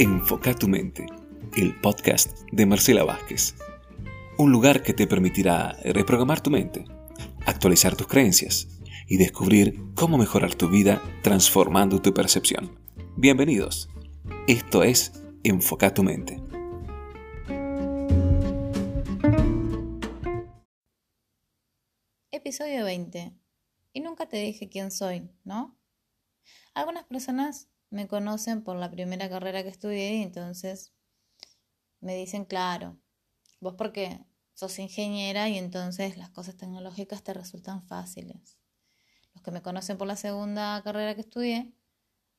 Enfoca tu mente, el podcast de Marcela Vázquez. Un lugar que te permitirá reprogramar tu mente, actualizar tus creencias y descubrir cómo mejorar tu vida transformando tu percepción. Bienvenidos. Esto es Enfoca tu mente. Episodio 20. Y nunca te dije quién soy, ¿no? Algunas personas me conocen por la primera carrera que estudié y entonces me dicen, claro, vos porque sos ingeniera y entonces las cosas tecnológicas te resultan fáciles. Los que me conocen por la segunda carrera que estudié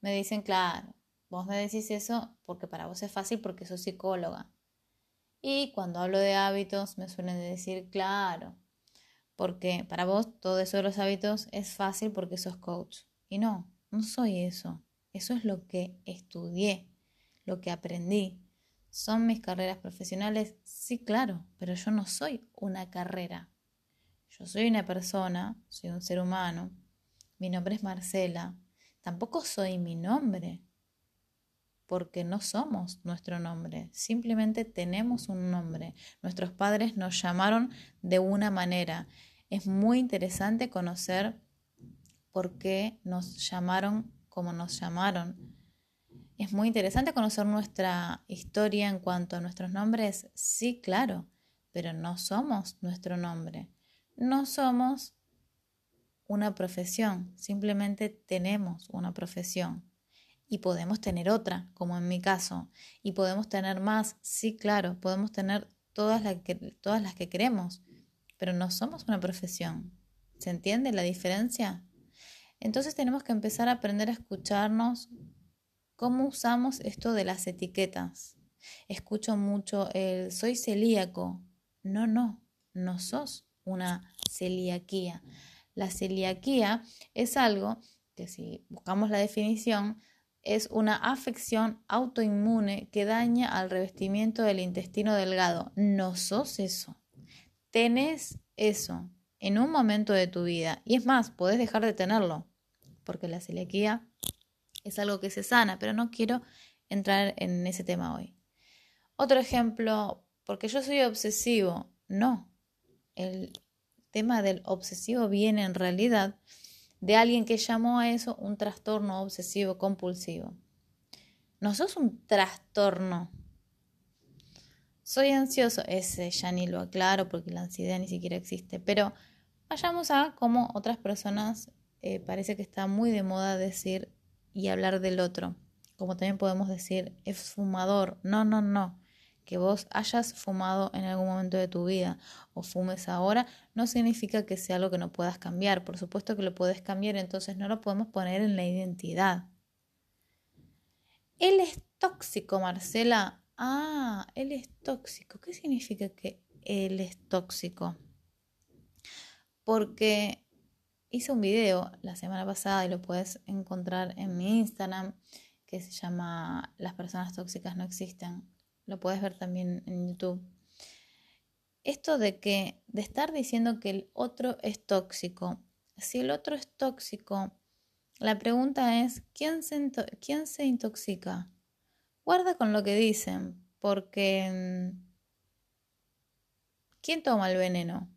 me dicen, claro, vos me decís eso porque para vos es fácil porque sos psicóloga. Y cuando hablo de hábitos me suelen decir, claro, porque para vos todo eso de los hábitos es fácil porque sos coach. Y no, no soy eso. Eso es lo que estudié, lo que aprendí. ¿Son mis carreras profesionales? Sí, claro, pero yo no soy una carrera. Yo soy una persona, soy un ser humano. Mi nombre es Marcela. Tampoco soy mi nombre, porque no somos nuestro nombre, simplemente tenemos un nombre. Nuestros padres nos llamaron de una manera es muy interesante conocer por qué nos llamaron como nos llamaron. Es muy interesante conocer nuestra historia en cuanto a nuestros nombres. Sí, claro, pero no somos nuestro nombre. No somos una profesión, simplemente tenemos una profesión. Y podemos tener otra, como en mi caso. Y podemos tener más, sí, claro, podemos tener todas las que, todas las que queremos pero no somos una profesión. ¿Se entiende la diferencia? Entonces tenemos que empezar a aprender a escucharnos cómo usamos esto de las etiquetas. Escucho mucho el soy celíaco. No, no, no sos una celiaquía. La celiaquía es algo que si buscamos la definición, es una afección autoinmune que daña al revestimiento del intestino delgado. No sos eso tenés eso en un momento de tu vida, y es más, podés dejar de tenerlo, porque la celiaquía es algo que se sana, pero no quiero entrar en ese tema hoy. Otro ejemplo, porque yo soy obsesivo, no, el tema del obsesivo viene en realidad de alguien que llamó a eso un trastorno obsesivo compulsivo. No sos un trastorno, soy ansioso, ese ya ni lo aclaro porque la ansiedad ni siquiera existe, pero vayamos a cómo otras personas eh, parece que está muy de moda decir y hablar del otro. Como también podemos decir, es fumador. No, no, no. Que vos hayas fumado en algún momento de tu vida o fumes ahora no significa que sea algo que no puedas cambiar. Por supuesto que lo puedes cambiar, entonces no lo podemos poner en la identidad. Él es tóxico, Marcela. Ah, él es tóxico. ¿Qué significa que él es tóxico? Porque hice un video la semana pasada y lo puedes encontrar en mi Instagram que se llama Las personas tóxicas no existen. Lo puedes ver también en YouTube. Esto de que, de estar diciendo que el otro es tóxico. Si el otro es tóxico, la pregunta es, ¿quién se, quién se intoxica? Guarda con lo que dicen, porque mm, ¿quién toma el veneno?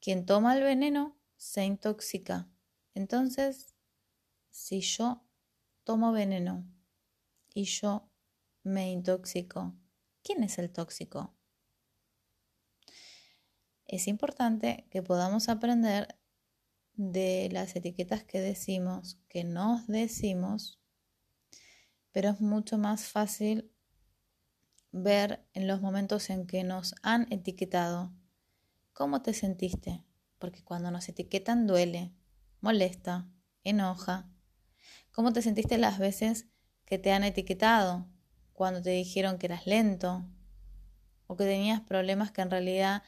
Quien toma el veneno se intoxica. Entonces, si yo tomo veneno y yo me intoxico, ¿quién es el tóxico? Es importante que podamos aprender de las etiquetas que decimos, que nos decimos, pero es mucho más fácil ver en los momentos en que nos han etiquetado cómo te sentiste, porque cuando nos etiquetan duele, molesta, enoja. ¿Cómo te sentiste las veces que te han etiquetado? Cuando te dijeron que eras lento o que tenías problemas que en realidad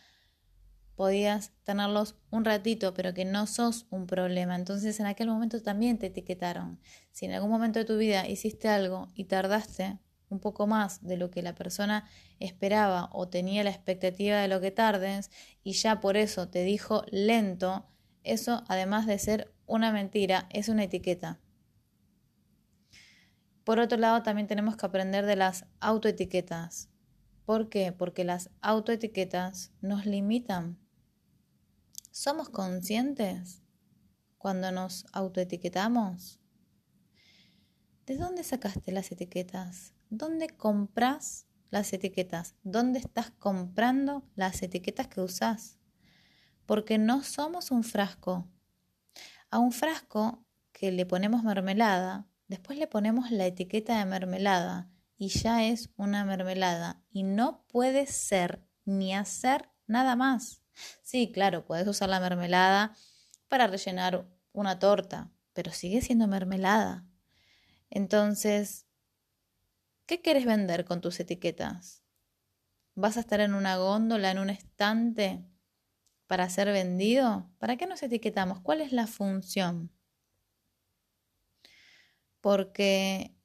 podías tenerlos un ratito, pero que no sos un problema. Entonces en aquel momento también te etiquetaron. Si en algún momento de tu vida hiciste algo y tardaste un poco más de lo que la persona esperaba o tenía la expectativa de lo que tardes y ya por eso te dijo lento, eso además de ser una mentira, es una etiqueta. Por otro lado, también tenemos que aprender de las autoetiquetas. ¿Por qué? Porque las autoetiquetas nos limitan. ¿Somos conscientes cuando nos autoetiquetamos? ¿De dónde sacaste las etiquetas? ¿Dónde compras las etiquetas? ¿Dónde estás comprando las etiquetas que usas? Porque no somos un frasco. A un frasco que le ponemos mermelada, después le ponemos la etiqueta de mermelada y ya es una mermelada y no puede ser ni hacer nada más. Sí, claro, puedes usar la mermelada para rellenar una torta, pero sigue siendo mermelada. Entonces, ¿qué quieres vender con tus etiquetas? ¿Vas a estar en una góndola, en un estante para ser vendido? ¿Para qué nos etiquetamos? ¿Cuál es la función? Porque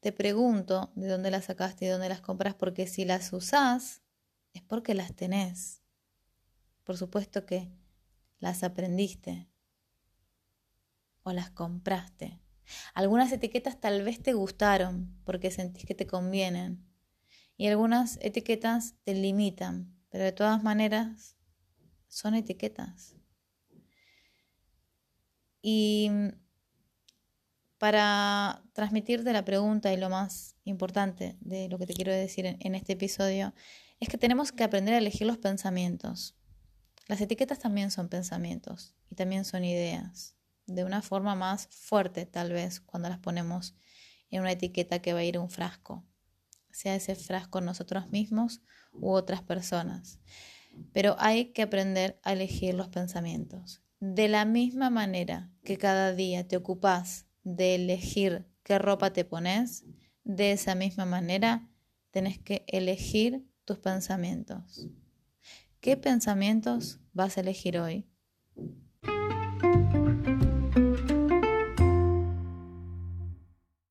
te pregunto de dónde las sacaste y dónde las compras, porque si las usás es porque las tenés. Por supuesto que las aprendiste o las compraste. Algunas etiquetas tal vez te gustaron porque sentís que te convienen y algunas etiquetas te limitan, pero de todas maneras son etiquetas. Y para transmitirte la pregunta y lo más importante de lo que te quiero decir en, este episodio es que tenemos que aprender a elegir los pensamientos. Las etiquetas también son pensamientos y también son ideas de una forma más fuerte tal vez cuando las ponemos en una etiqueta que va a ir a un frasco, sea ese frasco nosotros mismos u otras personas. Pero hay que aprender a elegir los pensamientos. De la misma manera que cada día te ocupas de elegir qué ropa te pones, de esa misma manera tenés que elegir tus pensamientos. ¿Qué pensamientos vas a elegir hoy?